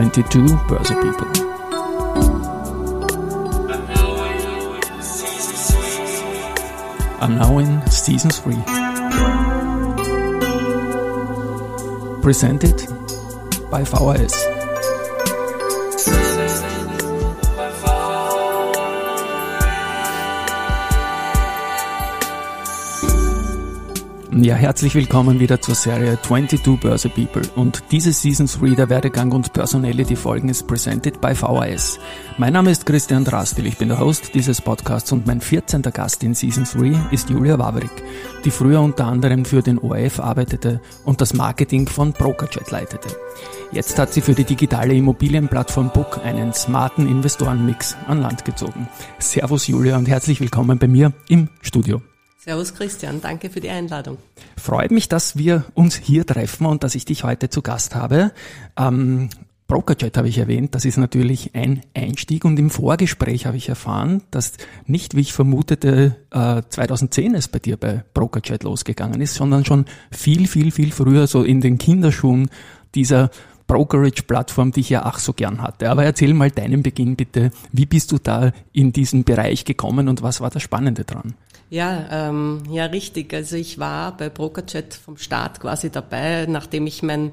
22 Börse People. Are now in season 3. Presented by VHS. Ja, herzlich willkommen wieder zur Serie 22 Börse People und diese Season 3 der Werdegang und Personality Folgen ist presented by VHS. Mein Name ist Christian Drastil, ich bin der Host dieses Podcasts und mein 14. Gast in Season 3 ist Julia Wawrik, die früher unter anderem für den ORF arbeitete und das Marketing von Brokerjet leitete. Jetzt hat sie für die digitale Immobilienplattform Book einen smarten Investorenmix an Land gezogen. Servus Julia und herzlich willkommen bei mir im Studio. Servus Christian, danke für die Einladung. Freut mich, dass wir uns hier treffen und dass ich dich heute zu Gast habe. Ähm, Brokerjet habe ich erwähnt, das ist natürlich ein Einstieg und im Vorgespräch habe ich erfahren, dass nicht, wie ich vermutete, äh, 2010 es bei dir bei Brokerjet losgegangen ist, sondern schon viel, viel, viel früher, so in den Kinderschuhen dieser Brokerage-Plattform, die ich ja ach so gern hatte. Aber erzähl mal deinen Beginn bitte. Wie bist du da in diesen Bereich gekommen und was war das Spannende dran? Ja, ähm, ja, richtig. Also ich war bei Brokerchat vom Start quasi dabei, nachdem ich mein,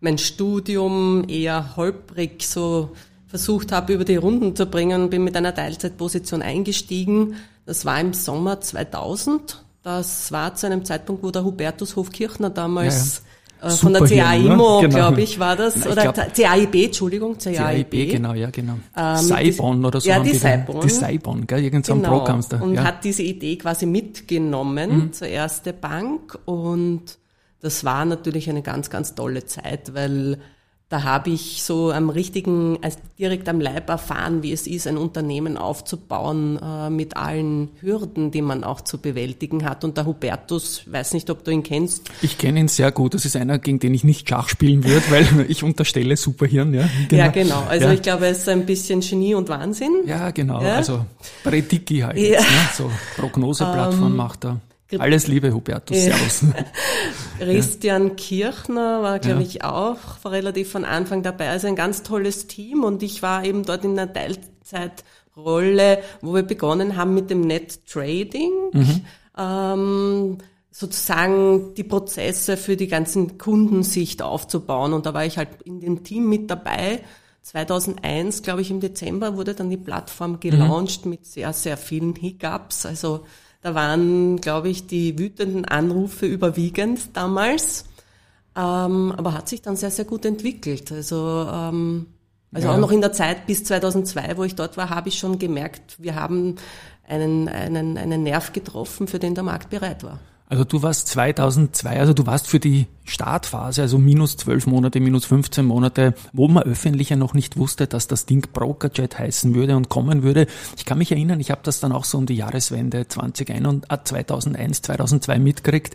mein Studium eher holprig so versucht habe, über die Runden zu bringen, bin mit einer Teilzeitposition eingestiegen. Das war im Sommer 2000. Das war zu einem Zeitpunkt, wo der Hubertus Hofkirchner damals äh, von der CAIMO, ne? genau. glaube ich, war das. Ich oder glaub, CAIB, Entschuldigung, CAIB. CAIB, genau, ja, genau. Ähm, Saibon oder so. Ja, die Saibon. Die Saibon, gell, irgend so ein genau. Programm da. Und ja. hat diese Idee quasi mitgenommen mhm. zur erste Bank und das war natürlich eine ganz, ganz tolle Zeit, weil da habe ich so am richtigen, also direkt am Leib erfahren, wie es ist, ein Unternehmen aufzubauen äh, mit allen Hürden, die man auch zu bewältigen hat. Und der Hubertus, weiß nicht, ob du ihn kennst. Ich kenne ihn sehr gut. Das ist einer, gegen den ich nicht Schach spielen würde, weil ich unterstelle Superhirn. Ja, genau. Ja, genau. Also ja. ich glaube, er ist ein bisschen Genie und Wahnsinn. Ja, genau. Ja? Also Prediki halt. Ja. Jetzt, ne? So Prognoseplattform um, macht er. Alles Liebe, Hubertus. Servus. Christian Kirchner war, glaube ja. ich, auch relativ von Anfang dabei. Also ein ganz tolles Team und ich war eben dort in einer Teilzeitrolle, wo wir begonnen haben mit dem Net Trading. Mhm. Ähm, sozusagen die Prozesse für die ganzen Kundensicht aufzubauen. Und da war ich halt in dem Team mit dabei. 2001, glaube ich, im Dezember wurde dann die Plattform gelauncht mhm. mit sehr, sehr vielen Hiccups. Also da waren, glaube ich, die wütenden Anrufe überwiegend damals. Ähm, aber hat sich dann sehr, sehr gut entwickelt. Also, ähm, also ja. auch noch in der Zeit bis 2002, wo ich dort war, habe ich schon gemerkt, wir haben einen, einen, einen Nerv getroffen, für den der Markt bereit war. Also du warst 2002, also du warst für die Startphase, also minus 12 Monate, minus 15 Monate, wo man öffentlich ja noch nicht wusste, dass das Ding Brokerjet heißen würde und kommen würde. Ich kann mich erinnern, ich habe das dann auch so um die Jahreswende 2001, 2001 2002 mitgekriegt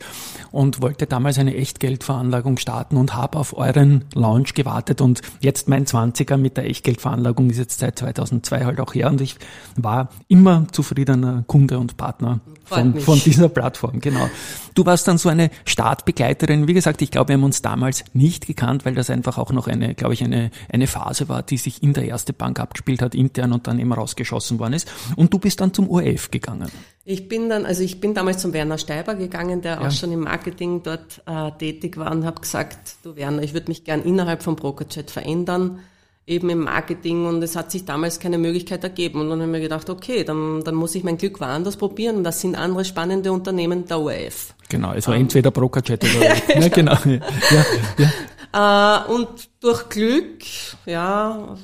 und wollte damals eine Echtgeldveranlagung starten und habe auf euren Launch gewartet und jetzt mein 20er mit der Echtgeldveranlagung ist jetzt seit 2002 halt auch her und ich war immer zufriedener Kunde und Partner von, von dieser Plattform, genau. Du warst dann so eine Startbegleiterin. Wie gesagt, ich glaube, wir haben uns damals nicht gekannt, weil das einfach auch noch eine, glaube ich, eine, eine Phase war, die sich in der erste Bank abgespielt hat, intern und dann eben rausgeschossen worden ist. Und du bist dann zum ORF gegangen. Ich bin dann, also ich bin damals zum Werner Steiber gegangen, der ja. auch schon im Marketing dort äh, tätig war und habe gesagt, du Werner, ich würde mich gern innerhalb von Brokerchat verändern eben im Marketing und es hat sich damals keine Möglichkeit ergeben. Und dann haben wir gedacht, okay, dann, dann muss ich mein Glück woanders probieren und das sind andere spannende Unternehmen der ORF. Genau, also um, entweder Brokerjet oder ORF. ja, genau. Ja, ja. Äh, und durch Glück, ja,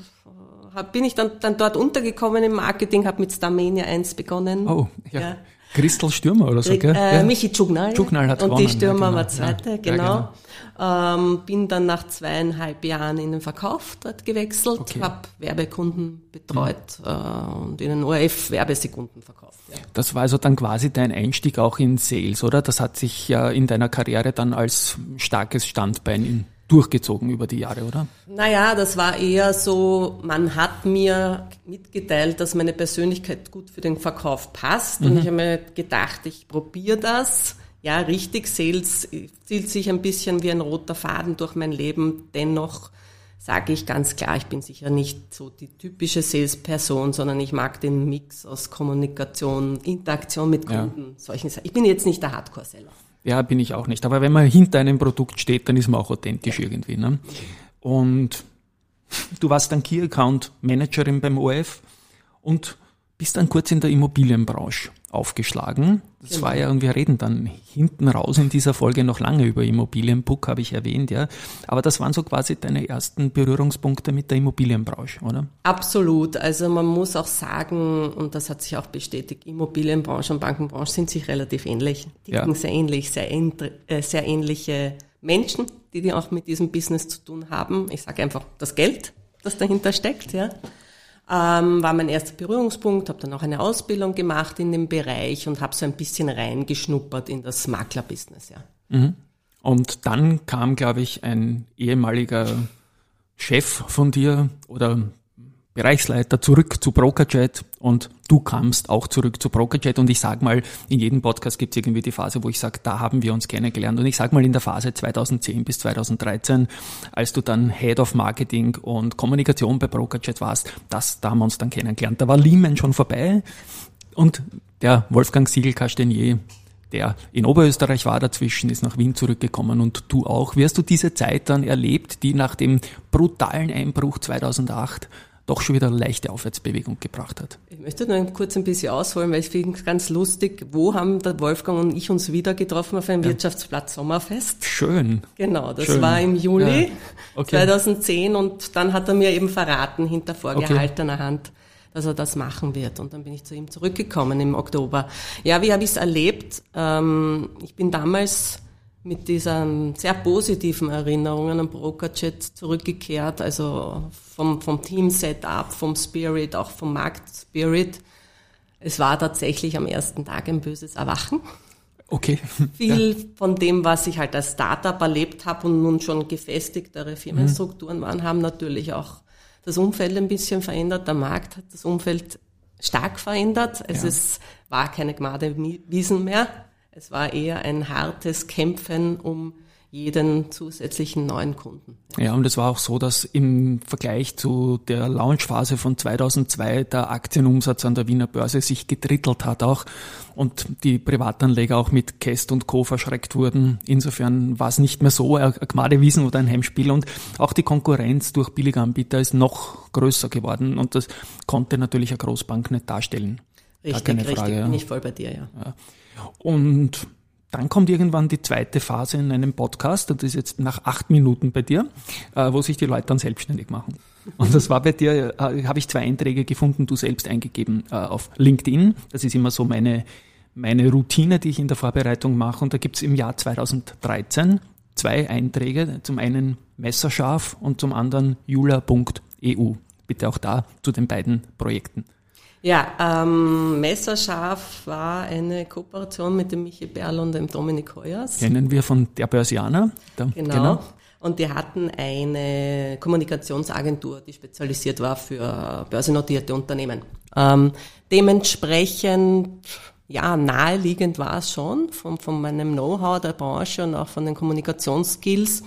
bin ich dann, dann dort untergekommen im Marketing, habe mit Starmania 1 begonnen. Oh, ja. ja. Christel Stürmer oder so, gell? Äh, ja. Michi Tschugnal. Tschugnal hat Und gewonnen. die Stürmer ja, genau. war zweite, genau. Ja, genau. Ähm, bin dann nach zweieinhalb Jahren in den Verkauf dort gewechselt, okay. habe Werbekunden betreut mhm. äh, und in den ORF Werbesekunden verkauft. Das war also dann quasi dein Einstieg auch in Sales, oder? Das hat sich ja in deiner Karriere dann als starkes Standbein in durchgezogen über die Jahre, oder? Naja, das war eher so, man hat mir mitgeteilt, dass meine Persönlichkeit gut für den Verkauf passt. Mhm. Und ich habe mir gedacht, ich probiere das. Ja, richtig, Sales zieht sich ein bisschen wie ein roter Faden durch mein Leben. Dennoch sage ich ganz klar, ich bin sicher nicht so die typische Salesperson, sondern ich mag den Mix aus Kommunikation, Interaktion mit Kunden, ja. solchen Sachen. Ich bin jetzt nicht der Hardcore-Seller. Ja, bin ich auch nicht. Aber wenn man hinter einem Produkt steht, dann ist man auch authentisch irgendwie. Ne? Und du warst dann Key Account Managerin beim OF und bist dann kurz in der Immobilienbranche aufgeschlagen. Das genau. war ja, und wir reden dann hinten raus in dieser Folge noch lange über Immobilienbook, habe ich erwähnt, ja. Aber das waren so quasi deine ersten Berührungspunkte mit der Immobilienbranche, oder? Absolut. Also man muss auch sagen, und das hat sich auch bestätigt, Immobilienbranche und Bankenbranche sind sich relativ ähnlich. Die ja. sehr ähnlich, sehr, äh, sehr ähnliche Menschen, die, die auch mit diesem Business zu tun haben. Ich sage einfach das Geld, das dahinter steckt, ja ähm, war mein erster Berührungspunkt, habe dann auch eine Ausbildung gemacht in dem Bereich und habe so ein bisschen reingeschnuppert in das Maklerbusiness, ja. Mhm. Und dann kam, glaube ich, ein ehemaliger Chef von dir oder Bereichsleiter zurück zu BrokerJet und du kamst auch zurück zu BrokerJet und ich sag mal, in jedem Podcast gibt es irgendwie die Phase, wo ich sage, da haben wir uns kennengelernt und ich sag mal in der Phase 2010 bis 2013, als du dann Head of Marketing und Kommunikation bei BrokerJet warst, das, da haben wir uns dann kennengelernt. Da war Lehman schon vorbei und der Wolfgang Siegel-Castenier der in Oberösterreich war dazwischen, ist nach Wien zurückgekommen und du auch. Wie hast du diese Zeit dann erlebt, die nach dem brutalen Einbruch 2008 doch schon wieder eine leichte Aufwärtsbewegung gebracht hat. Ich möchte nur kurz ein bisschen ausholen, weil ich finde es ganz lustig, wo haben der Wolfgang und ich uns wieder getroffen auf einem ja. Wirtschaftsplatz Sommerfest. Schön. Genau, das Schön. war im Juli ja. okay. 2010 und dann hat er mir eben verraten hinter vorgehaltener okay. Hand, dass er das machen wird. Und dann bin ich zu ihm zurückgekommen im Oktober. Ja, wie habe ich es erlebt? Ähm, ich bin damals mit diesen sehr positiven Erinnerungen an Brokerjet zurückgekehrt, also vom, vom Team-Setup, vom Spirit, auch vom Markt-Spirit. Es war tatsächlich am ersten Tag ein böses Erwachen. Okay. Viel ja. von dem, was ich halt als Startup erlebt habe und nun schon gefestigtere Firmenstrukturen waren, haben natürlich auch das Umfeld ein bisschen verändert. Der Markt hat das Umfeld stark verändert. Es ja. ist, war keine Gnade Wiesen mehr. Es war eher ein hartes Kämpfen um jeden zusätzlichen neuen Kunden. Ja, und es war auch so, dass im Vergleich zu der Launchphase von 2002 der Aktienumsatz an der Wiener Börse sich gedrittelt hat auch und die Privatanleger auch mit Kest und Co. verschreckt wurden. Insofern war es nicht mehr so ein Gmadewiesen oder ein Heimspiel und auch die Konkurrenz durch billige Anbieter ist noch größer geworden und das konnte natürlich eine Großbank nicht darstellen. Richtig, keine Frage, richtig, ja. bin ich voll bei dir, ja. ja. Und dann kommt irgendwann die zweite Phase in einem Podcast, und das ist jetzt nach acht Minuten bei dir, äh, wo sich die Leute dann selbstständig machen. Und das war bei dir, äh, habe ich zwei Einträge gefunden, du selbst eingegeben äh, auf LinkedIn. Das ist immer so meine, meine Routine, die ich in der Vorbereitung mache. Und da gibt es im Jahr 2013 zwei Einträge. Zum einen Messerscharf und zum anderen jula.eu. Bitte auch da zu den beiden Projekten. Ja, ähm, Messerscharf war eine Kooperation mit dem Michi Berl und dem Dominik Heuers. Kennen wir von der Börsianer. Der, genau. genau. Und die hatten eine Kommunikationsagentur, die spezialisiert war für börsennotierte Unternehmen. Ähm, dementsprechend, ja, naheliegend war es schon von, von meinem Know-how der Branche und auch von den Kommunikationsskills.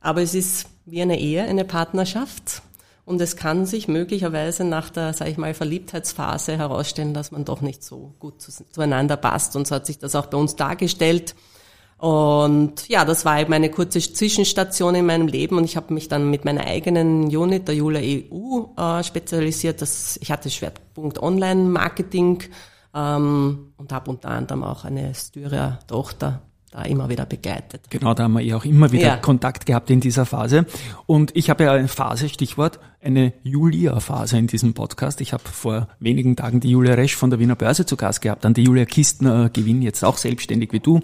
Aber es ist wie eine Ehe, eine Partnerschaft. Und es kann sich möglicherweise nach der, sage ich mal, Verliebtheitsphase herausstellen, dass man doch nicht so gut zueinander passt. Und so hat sich das auch bei uns dargestellt. Und ja, das war eben eine kurze Zwischenstation in meinem Leben und ich habe mich dann mit meiner eigenen Unit, der Jula EU, äh, spezialisiert. Das, ich hatte Schwerpunkt Online-Marketing ähm, und habe unter anderem auch eine Styria-Tochter da immer wieder begleitet. Genau, da haben wir ja auch immer wieder ja. Kontakt gehabt in dieser Phase. Und ich habe ja eine Phase, Stichwort, eine Julia-Phase in diesem Podcast. Ich habe vor wenigen Tagen die Julia Resch von der Wiener Börse zu Gast gehabt, dann die Julia Kistner Gewinn, jetzt auch selbstständig wie du.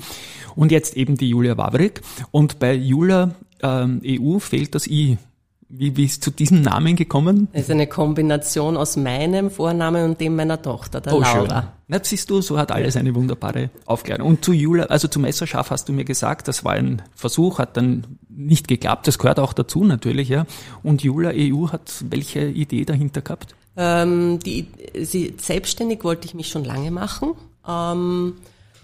Und jetzt eben die Julia Wawrik. Und bei Julia ähm, EU fehlt das I wie, wie ist zu diesem Namen gekommen? Es ist eine Kombination aus meinem Vornamen und dem meiner Tochter, der oh, Laura. Schön. Na, siehst du, so hat alles eine wunderbare Aufklärung. Und zu Jula, also zum Messerschaf hast du mir gesagt, das war ein Versuch, hat dann nicht geklappt. Das gehört auch dazu natürlich, ja. Und Jula EU hat welche Idee dahinter gehabt? Ähm, die, sie, selbstständig wollte ich mich schon lange machen. Ähm,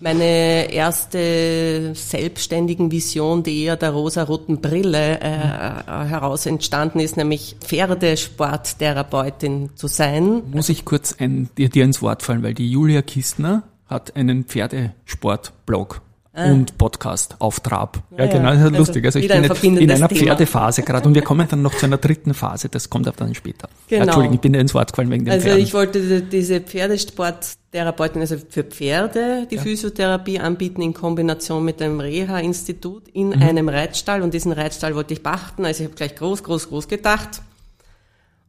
meine erste selbstständigen Vision, die eher der rosa-roten Brille äh, heraus entstanden ist, nämlich Pferdesporttherapeutin zu sein. Muss ich kurz ein, dir, dir ins Wort fallen, weil die Julia Kistner hat einen Pferdesportblog ah. und Podcast auf Trab. Ja, ja genau, das ist also lustig. Also ich bin jetzt in einer Pferdephase gerade und wir kommen dann noch zu einer dritten Phase, das kommt aber dann später. Genau. Entschuldigung, ich bin dir ins Wort gefallen wegen dem Also Pferden. ich wollte diese Pferdesporttherapeutin, also für Pferde, die ja. Physiotherapie anbieten in Kombination mit einem Reha-Institut in mhm. einem Reitstall und diesen Reitstall wollte ich pachten, also ich habe gleich groß, groß, groß gedacht.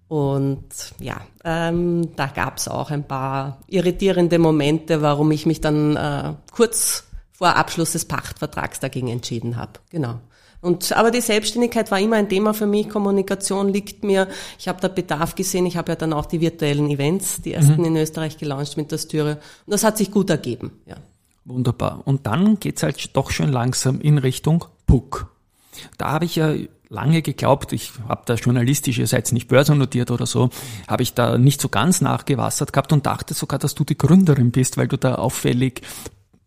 Und ja, ähm, da gab es auch ein paar irritierende Momente, warum ich mich dann äh, kurz vor Abschluss des Pachtvertrags dagegen entschieden habe. Genau. Und aber die Selbstständigkeit war immer ein Thema für mich. Kommunikation liegt mir. Ich habe da Bedarf gesehen. Ich habe ja dann auch die virtuellen Events, die ersten mhm. in Österreich gelauncht mit der Stüre. Und das hat sich gut ergeben. Ja. Wunderbar. Und dann geht's halt doch schon langsam in Richtung Puck. Da habe ich ja lange geglaubt, ich habe da journalistisch, ihr seid nicht börsennotiert oder so, habe ich da nicht so ganz nachgewassert gehabt und dachte sogar, dass du die Gründerin bist, weil du da auffällig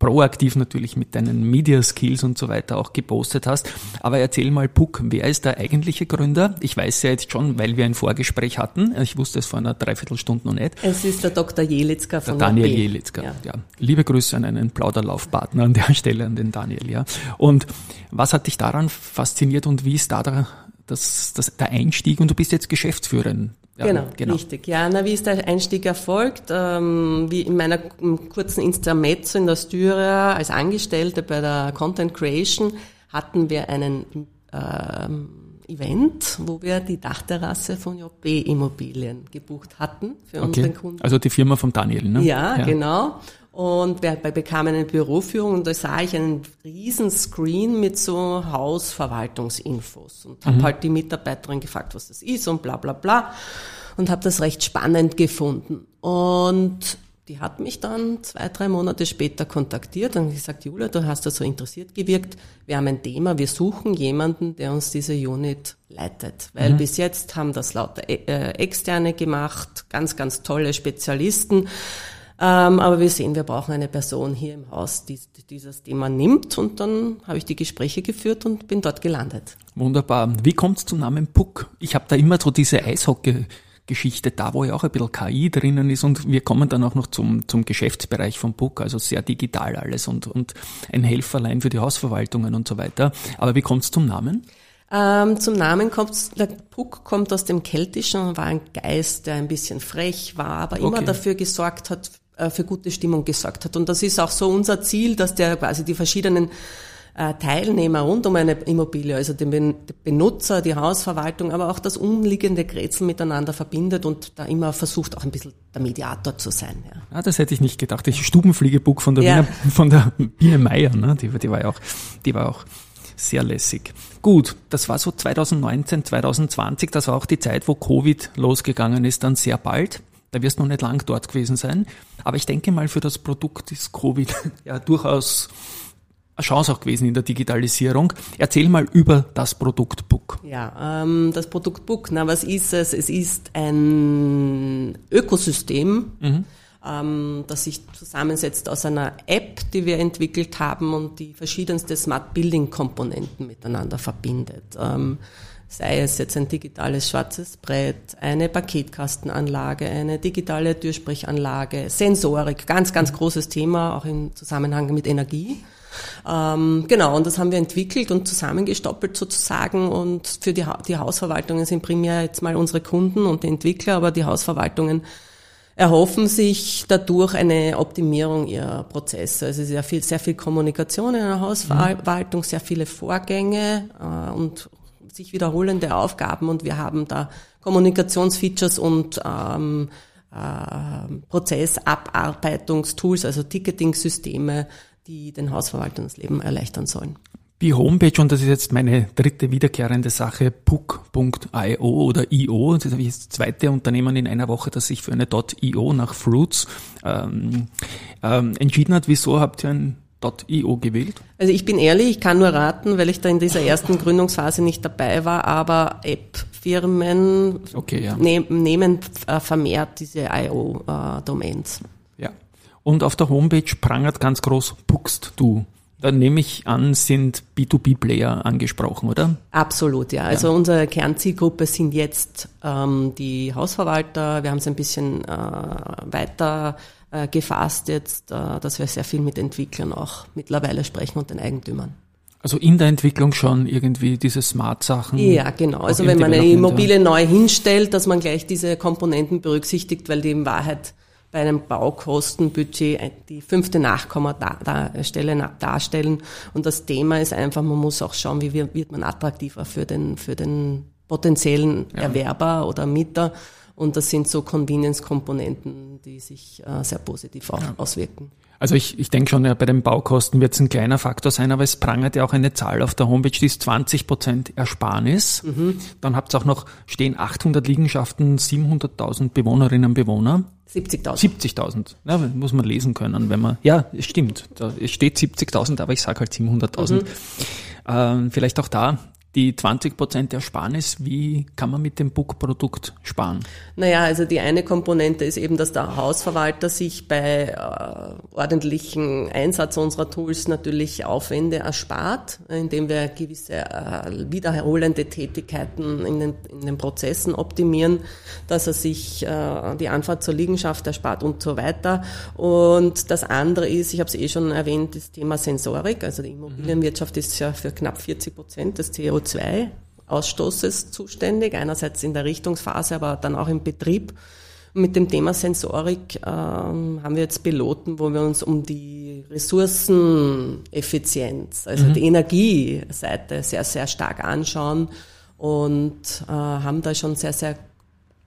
proaktiv natürlich mit deinen Media Skills und so weiter auch gepostet hast. Aber erzähl mal, Puck, wer ist der eigentliche Gründer? Ich weiß ja jetzt schon, weil wir ein Vorgespräch hatten. Ich wusste es vor einer Dreiviertelstunde noch nicht. Es ist der Dr. Jelitzka von der Daniel. Jelitzka, ja. ja. Liebe Grüße an einen Plauderlaufpartner an der Stelle, an den Daniel, ja. Und was hat dich daran fasziniert und wie ist da der, das, das, der Einstieg? Und du bist jetzt Geschäftsführerin ja, genau, genau, richtig. Ja, na, wie ist der Einstieg erfolgt? Ähm, wie in meiner kurzen Intermezzo in der Styria als Angestellte bei der Content Creation hatten wir einen ähm, Event, wo wir die Dachterrasse von JB Immobilien gebucht hatten für okay. unseren Kunden. Also die Firma von Daniel, ne? Ja, ja. genau. Und wir bekamen eine Büroführung und da sah ich einen riesen Screen mit so Hausverwaltungsinfos und habe mhm. halt die Mitarbeiterin gefragt, was das ist und bla bla bla und habe das recht spannend gefunden. Und die hat mich dann zwei, drei Monate später kontaktiert und gesagt, Julia, du hast da so interessiert gewirkt. Wir haben ein Thema, wir suchen jemanden, der uns diese Unit leitet. Weil mhm. bis jetzt haben das lauter äh, Externe gemacht, ganz, ganz tolle Spezialisten. Ähm, aber wir sehen, wir brauchen eine Person hier im Haus, die, die dieses Thema nimmt. Und dann habe ich die Gespräche geführt und bin dort gelandet. Wunderbar. Wie kommt es zum Namen Puck? Ich habe da immer so diese Eishockey Geschichte da, wo ja auch ein bisschen KI drinnen ist und wir kommen dann auch noch zum, zum Geschäftsbereich von Book, also sehr digital alles und, und ein Helferlein für die Hausverwaltungen und so weiter. Aber wie kommt es zum Namen? Ähm, zum Namen kommt, der Puck kommt aus dem Keltischen und war ein Geist, der ein bisschen frech war, aber okay. immer dafür gesorgt hat, für gute Stimmung gesorgt hat. Und das ist auch so unser Ziel, dass der quasi die verschiedenen äh, Teilnehmer rund um eine Immobilie, also den Benutzer, die Hausverwaltung, aber auch das umliegende Grätsel miteinander verbindet und da immer versucht, auch ein bisschen der Mediator zu sein. Ja. Ah, das hätte ich nicht gedacht. Die Stubenfliegebuch von der, ja. Wiener, von der Biene Meier, ne? die, die war ja auch, die war auch sehr lässig. Gut, das war so 2019, 2020, das war auch die Zeit, wo Covid losgegangen ist, dann sehr bald. Da wirst du noch nicht lang dort gewesen sein. Aber ich denke mal, für das Produkt ist Covid ja durchaus eine Chance auch gewesen in der Digitalisierung. Erzähl mal über das Produkt Book. Ja, ähm, das Produkt Book, na was ist es? Es ist ein Ökosystem, mhm. ähm, das sich zusammensetzt aus einer App, die wir entwickelt haben und die verschiedenste Smart Building Komponenten miteinander verbindet. Ähm, sei es jetzt ein digitales schwarzes Brett, eine Paketkastenanlage, eine digitale Türsprechanlage, Sensorik, ganz, ganz großes Thema, auch im Zusammenhang mit Energie. Ähm, genau, und das haben wir entwickelt und zusammengestoppelt sozusagen. Und für die, ha die Hausverwaltungen sind primär jetzt mal unsere Kunden und die Entwickler, aber die Hausverwaltungen erhoffen sich dadurch eine Optimierung ihrer Prozesse. Also sehr viel, sehr viel Kommunikation in der Hausverwaltung, sehr viele Vorgänge äh, und sich wiederholende Aufgaben und wir haben da Kommunikationsfeatures und ähm, äh, Prozessabarbeitungstools, also Ticketing-Systeme die den Hausverwaltern das Leben erleichtern sollen. Die Homepage, und das ist jetzt meine dritte wiederkehrende Sache, puck.io oder io, das ist das zweite Unternehmen in einer Woche, das sich für eine .io nach Fruits ähm, ähm, entschieden hat. Wieso habt ihr ein .io gewählt? Also ich bin ehrlich, ich kann nur raten, weil ich da in dieser ersten Gründungsphase nicht dabei war, aber App-Firmen okay, ja. ne nehmen äh, vermehrt diese IO-Domains. ja. Und auf der Homepage prangert ganz groß Puckst du. Da nehme ich an, sind B2B-Player angesprochen, oder? Absolut, ja. Also ja. unsere Kernzielgruppe sind jetzt ähm, die Hausverwalter. Wir haben es ein bisschen äh, weiter äh, gefasst jetzt, äh, dass wir sehr viel mit Entwicklern auch mittlerweile sprechen und den Eigentümern. Also in der Entwicklung schon irgendwie diese Smart-Sachen. Ja, genau. Also wenn man eine Immobilie neu hinstellt, dass man gleich diese Komponenten berücksichtigt, weil die in Wahrheit bei einem Baukostenbudget die fünfte Nachkommastelle darstellen. Und das Thema ist einfach, man muss auch schauen, wie wird man attraktiver für den, für den potenziellen ja. Erwerber oder Mieter. Und das sind so Convenience-Komponenten, die sich äh, sehr positiv auch ja. auswirken. Also ich, ich denke schon, ja, bei den Baukosten wird es ein kleiner Faktor sein, aber es prangert ja auch eine Zahl auf der Homepage, die ist 20 Prozent Ersparnis. Mhm. Dann habt ihr auch noch, stehen 800 Liegenschaften, 700.000 Bewohnerinnen und Bewohner. 70.000. 70.000. Ja, muss man lesen können, wenn man, ja, es stimmt. Da, es steht 70.000, aber ich sage halt 700.000. Mhm. Ähm, vielleicht auch da die 20 Prozent Ersparnis, wie kann man mit dem Book-Produkt sparen? Naja, also die eine Komponente ist eben, dass der Hausverwalter sich bei äh, ordentlichen Einsatz unserer Tools natürlich Aufwände erspart, indem wir gewisse äh, wiederholende Tätigkeiten in den, in den Prozessen optimieren, dass er sich äh, die Anfahrt zur Liegenschaft erspart und so weiter. Und das andere ist, ich habe es eh schon erwähnt, das Thema Sensorik. Also die Immobilienwirtschaft ist ja für knapp 40 Prozent des CO CO2-Ausstoßes zuständig, einerseits in der Richtungsphase, aber dann auch im Betrieb. Mit dem Thema Sensorik ähm, haben wir jetzt Piloten, wo wir uns um die Ressourceneffizienz, also mhm. die Energieseite sehr, sehr stark anschauen und äh, haben da schon sehr, sehr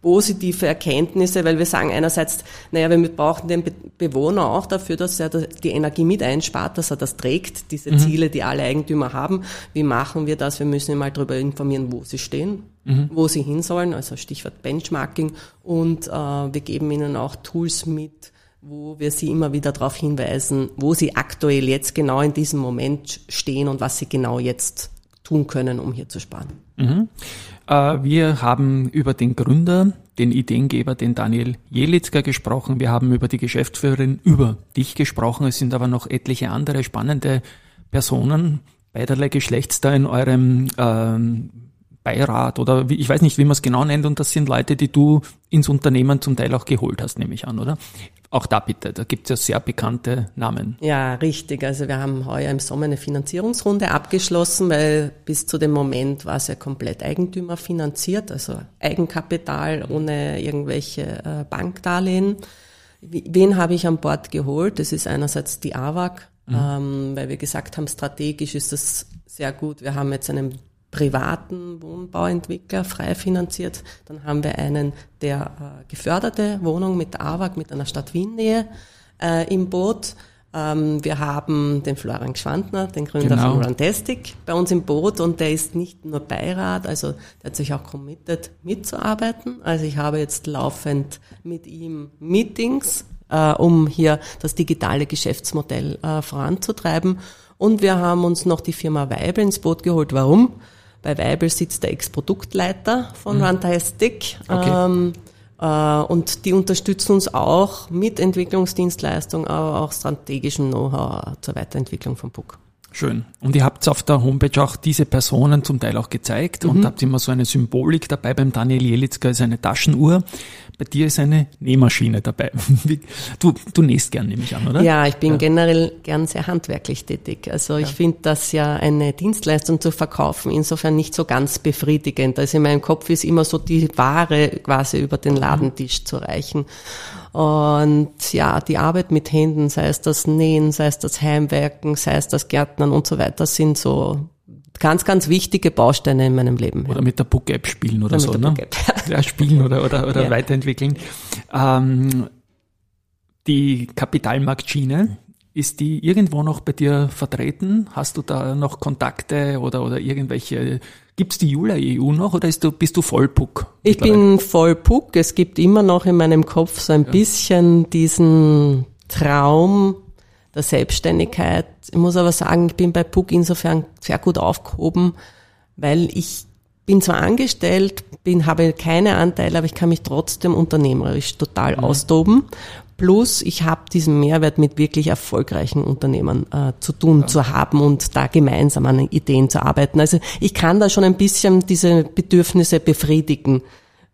positive Erkenntnisse, weil wir sagen einerseits, naja, wir brauchen den Bewohner auch dafür, dass er die Energie mit einspart, dass er das trägt, diese mhm. Ziele, die alle Eigentümer haben. Wie machen wir das? Wir müssen ihn mal darüber informieren, wo sie stehen, mhm. wo sie hin sollen, also Stichwort Benchmarking. Und äh, wir geben ihnen auch Tools mit, wo wir sie immer wieder darauf hinweisen, wo sie aktuell jetzt genau in diesem Moment stehen und was sie genau jetzt tun können, um hier zu sparen. Mhm. Äh, wir haben über den Gründer, den Ideengeber, den Daniel Jelitzker gesprochen. Wir haben über die Geschäftsführerin, über dich gesprochen. Es sind aber noch etliche andere spannende Personen beiderlei Geschlechts da in eurem ähm, Beirat oder wie, ich weiß nicht, wie man es genau nennt. Und das sind Leute, die du ins Unternehmen zum Teil auch geholt hast, nehme ich an, oder? Auch da bitte, da gibt es ja sehr bekannte Namen. Ja, richtig. Also wir haben heuer im Sommer eine Finanzierungsrunde abgeschlossen, weil bis zu dem Moment war es ja komplett Eigentümer finanziert, also Eigenkapital ohne irgendwelche äh, Bankdarlehen. Wen habe ich an Bord geholt? Das ist einerseits die AWAC, mhm. ähm, weil wir gesagt haben, strategisch ist das sehr gut. Wir haben jetzt einen privaten Wohnbauentwickler frei finanziert. Dann haben wir einen, der äh, geförderte Wohnung mit AWAG, mit einer Stadt Wien-Nähe äh, im Boot. Ähm, wir haben den Florian Schwandner, den Gründer genau. von Runtastic, bei uns im Boot und der ist nicht nur Beirat, also der hat sich auch committed mitzuarbeiten. Also ich habe jetzt laufend mit ihm Meetings, äh, um hier das digitale Geschäftsmodell äh, voranzutreiben. Und wir haben uns noch die Firma Weibel ins Boot geholt. Warum? Bei Weibel sitzt der Ex-Produktleiter von mhm. Runtastic. Okay. Ähm, äh, und die unterstützen uns auch mit Entwicklungsdienstleistung, aber auch strategischem Know-how zur Weiterentwicklung von PUC. Schön. Und ihr habt auf der Homepage auch diese Personen zum Teil auch gezeigt mhm. und habt immer so eine Symbolik dabei. Beim Daniel Jelitzka ist eine Taschenuhr. Bei dir ist eine Nähmaschine dabei. Du, du nähst gern, nehme ich an, oder? Ja, ich bin ja. generell gern sehr handwerklich tätig. Also ich ja. finde das ja eine Dienstleistung zu verkaufen, insofern nicht so ganz befriedigend. Also in meinem Kopf ist immer so die Ware quasi über den Ladentisch zu reichen. Und ja, die Arbeit mit Händen, sei es das Nähen, sei es das Heimwerken, sei es das Gärtnern und so weiter, sind so ganz, ganz wichtige Bausteine in meinem Leben. Oder mit der Book-App spielen oder, oder so, ne? ja, spielen oder, oder, oder ja. weiterentwickeln. Ähm, die Kapitalmarktschiene, ist die irgendwo noch bei dir vertreten? Hast du da noch Kontakte oder, oder irgendwelche Gibt's die Jula EU noch oder du, bist du voll Puck? Ich bin voll Puck. Es gibt immer noch in meinem Kopf so ein ja. bisschen diesen Traum der Selbstständigkeit. Ich muss aber sagen, ich bin bei Puck insofern sehr gut aufgehoben, weil ich bin zwar angestellt, bin, habe keine Anteile, aber ich kann mich trotzdem unternehmerisch total mhm. austoben. Plus, ich habe diesen Mehrwert mit wirklich erfolgreichen Unternehmen äh, zu tun, ja. zu haben und da gemeinsam an Ideen zu arbeiten. Also ich kann da schon ein bisschen diese Bedürfnisse befriedigen.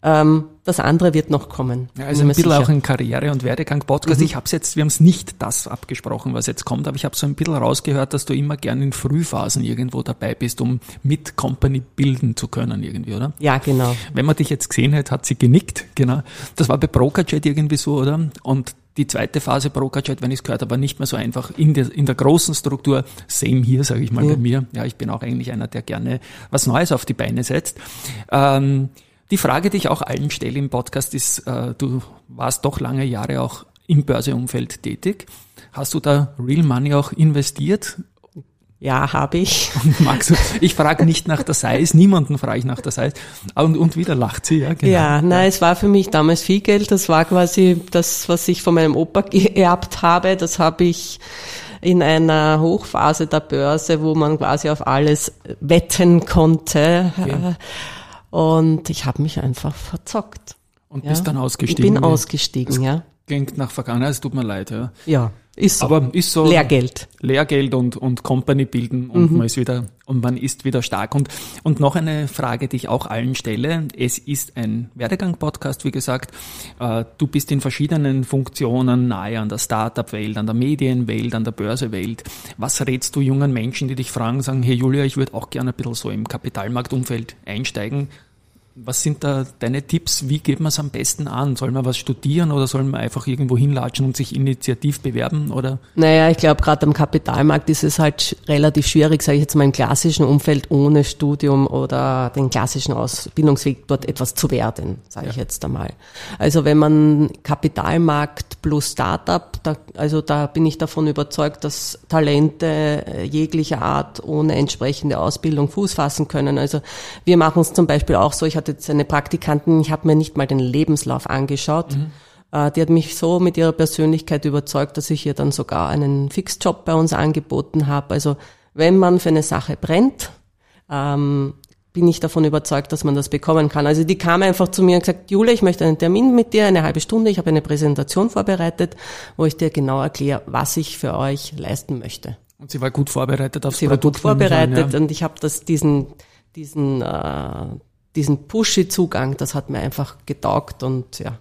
Ähm, das andere wird noch kommen. Ja, also ein bisschen sicher. auch ein Karriere- und Werdegang-Podcast. Mhm. Ich habe jetzt, wir haben es nicht das abgesprochen, was jetzt kommt, aber ich habe so ein bisschen rausgehört, dass du immer gern in Frühphasen irgendwo dabei bist, um mit Company bilden zu können irgendwie, oder? Ja, genau. Wenn man dich jetzt gesehen hat, hat sie genickt, genau. Das war bei Brokerjet irgendwie so, oder? Und die zweite Phase Brokerjet, wenn ich es gehört habe, war nicht mehr so einfach in der, in der großen Struktur. Same hier, sage ich mal ja. bei mir. Ja, ich bin auch eigentlich einer, der gerne was Neues auf die Beine setzt. Ähm, die Frage, die ich auch allen stelle im Podcast, ist, äh, du warst doch lange Jahre auch im Börseumfeld tätig. Hast du da Real Money auch investiert? Ja, habe ich. Magst du, ich frage nicht nach der Size, niemanden frage ich nach der Size. Und, und wieder lacht sie, ja, genau. Ja, nein, es war für mich damals viel Geld. Das war quasi das, was ich von meinem Opa geerbt habe. Das habe ich in einer Hochphase der Börse, wo man quasi auf alles wetten konnte. Okay. Und ich habe mich einfach verzockt. Und ja. bist dann ausgestiegen? Ich bin ausgestiegen, ja. Klingt nach Vergangenheit, es tut mir leid, ja. Ja, ist so. Aber ist so. Lehrgeld. Lehrgeld und, und Company bilden und mhm. man ist wieder, und man ist wieder stark. Und, und noch eine Frage, die ich auch allen stelle. Es ist ein Werdegang-Podcast, wie gesagt. Äh, du bist in verschiedenen Funktionen nahe an der Startup-Welt, an der Medienwelt, an der Börsewelt. Was rätst du jungen Menschen, die dich fragen, sagen, hey Julia, ich würde auch gerne ein bisschen so im Kapitalmarktumfeld einsteigen? Was sind da deine Tipps? Wie geht man es am besten an? Soll man was studieren oder soll man einfach irgendwo hinlatschen und sich initiativ bewerben? Oder? Naja, ich glaube, gerade am Kapitalmarkt ist es halt relativ schwierig, sage ich jetzt mal im klassischen Umfeld ohne Studium oder den klassischen Ausbildungsweg dort etwas zu werden, sage ja. ich jetzt einmal. Also wenn man Kapitalmarkt plus Startup, da, also da bin ich davon überzeugt, dass Talente jeglicher Art ohne entsprechende Ausbildung Fuß fassen können. Also wir machen es zum Beispiel auch so, ich hatte jetzt eine Praktikantin, ich habe mir nicht mal den Lebenslauf angeschaut. Mhm. Äh, die hat mich so mit ihrer Persönlichkeit überzeugt, dass ich ihr dann sogar einen Fixjob bei uns angeboten habe. Also wenn man für eine Sache brennt, ähm, bin ich davon überzeugt, dass man das bekommen kann. Also die kam einfach zu mir und gesagt, Julia, ich möchte einen Termin mit dir, eine halbe Stunde. Ich habe eine Präsentation vorbereitet, wo ich dir genau erkläre, was ich für euch leisten möchte. Und sie war gut vorbereitet aufs sie Produkt. Sie war gut vorbereitet an, ja. und ich habe das diesen diesen äh, diesen Pushy-Zugang, das hat mir einfach getaugt und ja.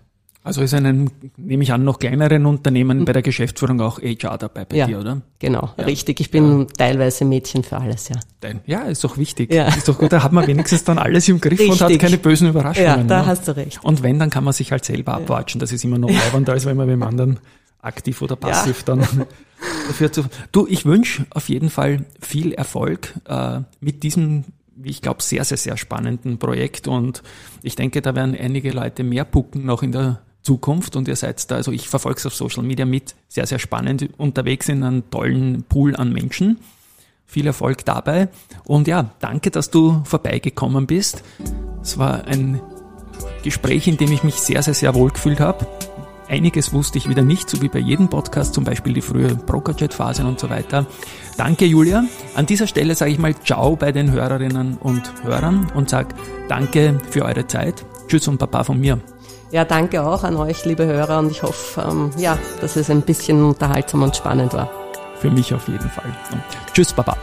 Also ist einem, nehme ich an, noch kleineren Unternehmen bei der Geschäftsführung auch HR dabei bei ja, dir, oder? Genau, ja. richtig. Ich bin ja. teilweise Mädchen für alles, ja. Ja, ist doch wichtig. Ja. Ist doch gut, da hat man wenigstens dann alles im Griff richtig. und hat keine bösen Überraschungen. Ja, da ne? hast du recht. Und wenn, dann kann man sich halt selber abwatschen. Das ist immer noch leibender, als wenn man mit dem anderen aktiv oder passiv dann dafür zu. Du, ich wünsche auf jeden Fall viel Erfolg äh, mit diesem wie ich glaube, sehr, sehr, sehr spannenden Projekt und ich denke, da werden einige Leute mehr pucken noch in der Zukunft und ihr seid da, also ich verfolge es auf Social Media mit, sehr, sehr spannend unterwegs in einem tollen Pool an Menschen. Viel Erfolg dabei und ja, danke, dass du vorbeigekommen bist. Es war ein Gespräch, in dem ich mich sehr, sehr, sehr wohl gefühlt habe. Einiges wusste ich wieder nicht, so wie bei jedem Podcast, zum Beispiel die frühe Brokerjet-Phase und so weiter. Danke, Julia. An dieser Stelle sage ich mal Ciao bei den Hörerinnen und Hörern und sage Danke für eure Zeit. Tschüss und Papa von mir. Ja, danke auch an euch, liebe Hörer, und ich hoffe, ähm, ja, dass es ein bisschen unterhaltsam und spannend war. Für mich auf jeden Fall. Und tschüss, Papa.